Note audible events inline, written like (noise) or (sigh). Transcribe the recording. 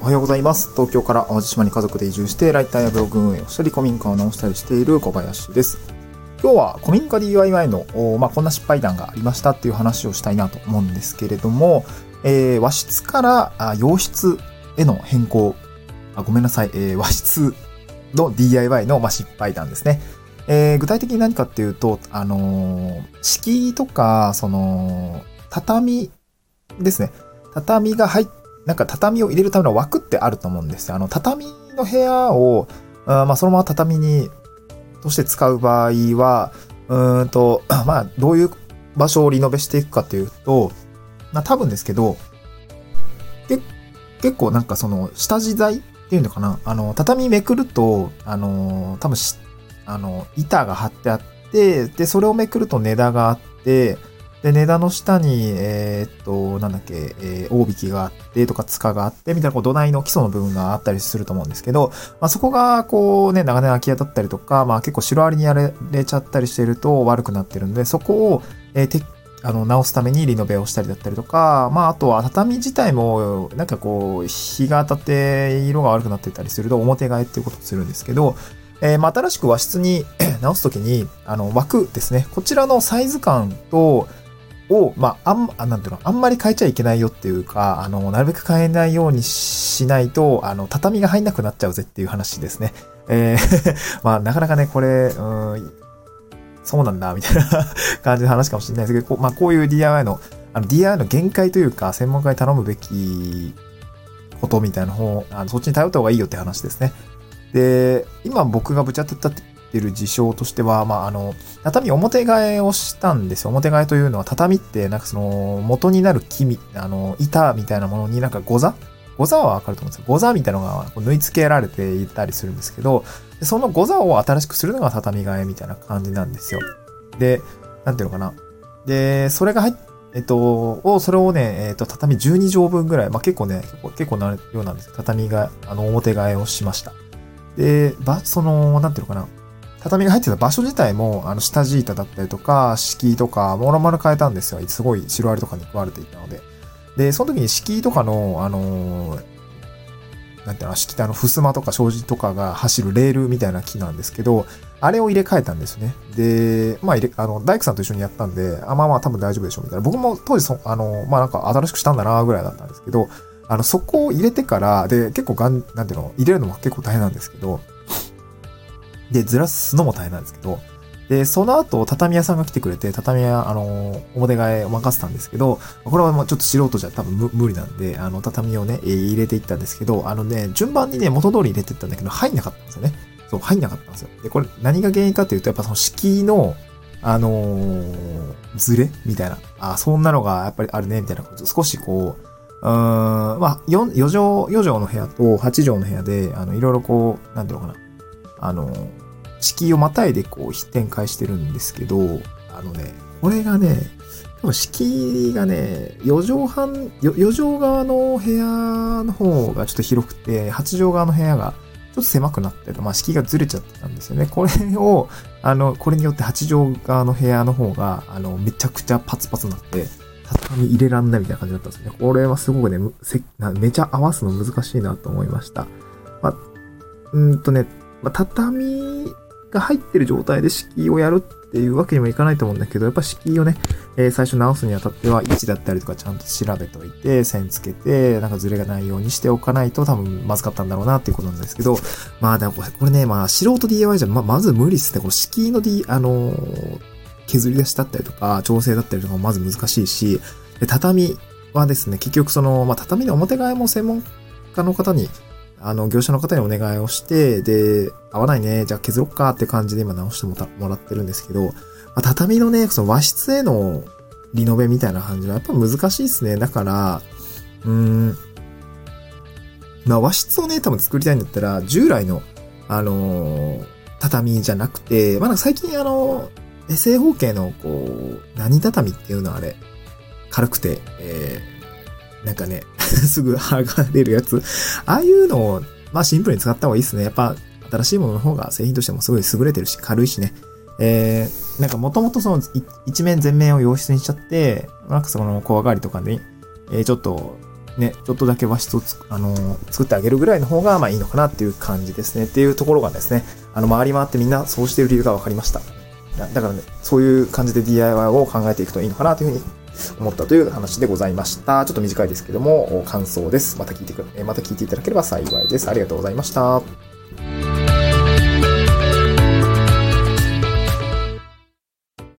おはようございます。東京から淡路島に家族で移住して、ライターやブログ運営をしたり、古民家を直したりしている小林です。今日は古民家 DIY の、まあ、こんな失敗談がありましたっていう話をしたいなと思うんですけれども、えー和室から洋室への変更。あごめんなさい、えー和室の DIY の、まあ、失敗談ですね。えー具体的に何かっていうと、あの敷居とか、その、畳ですね。畳が入っなんか畳を入れるための枠ってあると思うんですよ。あの、畳の部屋を、あまあ、そのまま畳に、として使う場合は、うんと、(clears throat) まあ、どういう場所をリノベしていくかというと、まあ、多分ですけど、け結構なんかその、下地材っていうのかな？あの、畳めくると、あの、多分し、あの、板が張ってあって、で、それをめくると値段があって、で、値段の下に、えーっと、なんだっけ、えー大引きがあってとか、塚があって、みたいな、こう、土台の基礎の部分があったりすると思うんですけど、まあ、そこが、こうね、長年空き家だったりとか、まあ、結構シロアリにやられちゃったりしてると悪くなってるんで、そこを、えーてあの、直すためにリノベをしたりだったりとか、まあ、あとは畳自体も、なんかこう、日が当たって色が悪くなってたりすると、表替えっていうことをするんですけど、えーまあ、新しく和室に (clears throat) 直すときに、あの、枠ですね。こちらのサイズ感と、を、まあ、あん、あなんていうの、あんまり変えちゃいけないよっていうか、あの、なるべく変えないようにしないと、あの、畳が入んなくなっちゃうぜっていう話ですね。えー (laughs) まあ、なかなかね、これ、うん、そうなんだ、みたいな (laughs) 感じの話かもしれないですけど、まあ、こういう DIY の、あの、DIY の限界というか、専門家に頼むべきことみたいな方、あのそっちに頼った方がいいよって話ですね。で、今僕がぶち当たってる事象としては、まあ、あの、畳表替えをしたんですよ。表替えというのは畳って、なんかその、元になる木、あの、板みたいなものになんかゴザゴザはわかると思うんですよ。ゴザみたいなのが縫い付けられていたりするんですけど、そのゴザを新しくするのが畳替えみたいな感じなんですよ。で、なんていうのかな。で、それが入っえっと、を、それをね、えっと、畳12畳分ぐらい、まあ、結構ね、結構結構な量なんですけど、畳が、あの、表替えをしました。で、ば、その、なんていうのかな。畳が入ってた場所自体も、あの、下地板だったりとか、敷居とか、もろもろ変えたんですよ。すごい、シロアリとかに食われていたので。で、その時に敷居とかの、あのーなんていうの、敷きあの、襖とか障子とかが走るレールみたいな木なんですけど、あれを入れ替えたんですね。で、まあ入れ、あの、大工さんと一緒にやったんで、あ、まあまあ多分大丈夫でしょうみたいな。僕も当時そ、あの、まあなんか新しくしたんだなぐらいだったんですけど、あの、そこを入れてから、で、結構がん、なんていうの、入れるのも結構大変なんですけど、で、ずらすのも大変なんですけど、で、その後、畳屋さんが来てくれて、畳屋、あの、表替えを任せたんですけど、これはもうちょっと素人じゃ多分無理なんで、あの、畳をね、入れていったんですけど、あのね、順番にね、元通り入れていったんだけど、入んなかったんですよね。そう、入んなかったんですよ。で、これ何が原因かっていうと、やっぱその敷居の、あのーズレみたいな。あ、そんなのがやっぱりあるね、みたいなこと。少しこう、うーん、まあ、4, 4畳、4畳の部屋と8畳の部屋で、あの、いろいろこう、なんていうのかな。あのー敷居をまたいでこう展開してるんですけど、あのね、これがね、多分敷居がね、4畳半、4畳側の部屋の方がちょっと広くて、8畳側の部屋がちょっと狭くなってる。まあ敷居がずれちゃってたんですよね。これを、あの、これによって8畳側の部屋の方が、あの、めちゃくちゃパツパツになって、畳入れらんないみたいな感じだったんですね。これはすごくね、めちゃ合わすの難しいなと思いました。まあ、うんとね、まあ、畳が入ってる状態で敷居をやるっていうわけにもいかないと思うんだけど、やっぱ敷居をね、えー最初直すにあたっては位置だったりとかちゃんと調べておいて、線つけて、なんかズレがないようにしておかないと多分まずかったんだろうなっていうことなんですけど、まあでもこれこれね、まあ素人 DIY じゃま、まず無理っすね。この敷居の D、あのー削り出しだったりとか、調整だったりとかもまず難しいし、で畳はですね、結局その、まあ畳の表替えも専門家の方にあの、業者の方にお願いをして、で、合わないね、じゃあ削ろっかって感じで今直してもたもらってるんですけど、まあ、畳のね、その和室へのリノベみたいな感じはやっぱ難しいですね。だから、うーん、まあ和室をね、多分作りたいんだったら、従来の、あのー畳じゃなくて、まあなんか最近あの、正方形の、こう、何畳っていうのあれ、軽くて、えー、なんかね、(laughs) すぐ剥がれるやつ。ああいうのを、まあシンプルに使った方がいいですね。やっぱ、新しいものの方が製品としてもすごい優れてるし、軽いしね。えー、なんかもともとその、一面全面を洋室にしちゃって、なんかその小上がりとかに、えーちょっと、ね、ちょっとだけ和室をつ、あのー、作ってあげるぐらいの方が、まあいいのかなっていう感じですね。っていうところがですね、あの、回り回ってみんなそうしてる理由が分かりました。だからね、そういう感じで DIY を考えていくといいのかなというふうに思ったという話でございました。ちょっと短いですけども、感想です。また聞いてく、また聞いていただければ幸いです。ありがとうございました。